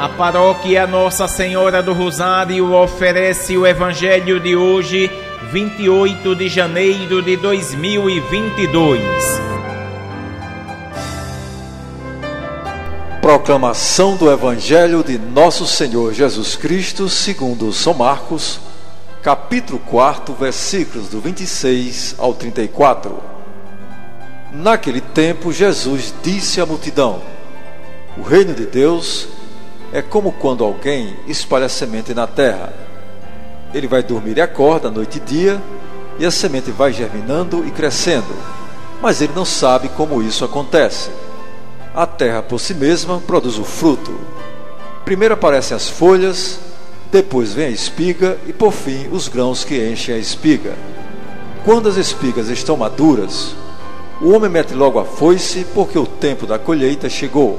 A paróquia Nossa Senhora do Rosário oferece o Evangelho de hoje, 28 de janeiro de 2022. Proclamação do Evangelho de Nosso Senhor Jesus Cristo, segundo São Marcos, capítulo 4, versículos do 26 ao 34. Naquele tempo, Jesus disse à multidão: O reino de Deus é como quando alguém espalha semente na terra. Ele vai dormir e acorda noite e dia, e a semente vai germinando e crescendo, mas ele não sabe como isso acontece. A terra por si mesma produz o fruto. Primeiro aparecem as folhas, depois vem a espiga e por fim os grãos que enchem a espiga. Quando as espigas estão maduras, o homem mete logo a foice, porque o tempo da colheita chegou.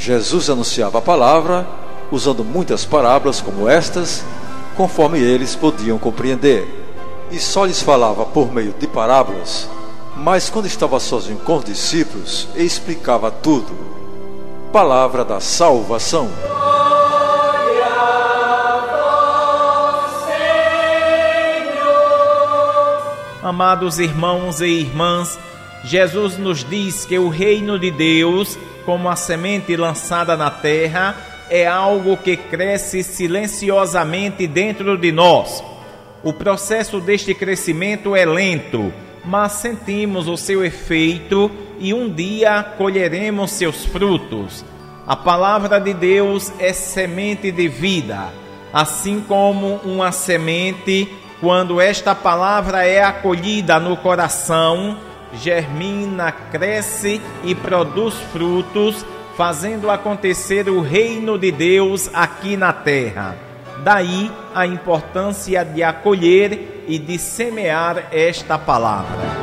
Jesus anunciava a palavra usando muitas parábolas como estas, conforme eles podiam compreender. E só lhes falava por meio de parábolas, mas quando estava sozinho com os discípulos, explicava tudo. Palavra da salvação. Amados irmãos e irmãs, Jesus nos diz que o reino de Deus como a semente lançada na terra, é algo que cresce silenciosamente dentro de nós. O processo deste crescimento é lento, mas sentimos o seu efeito e um dia colheremos seus frutos. A palavra de Deus é semente de vida, assim como uma semente, quando esta palavra é acolhida no coração, germina, cresce e produz frutos, fazendo acontecer o reino de Deus aqui na terra. Daí a importância de acolher e de semear esta palavra.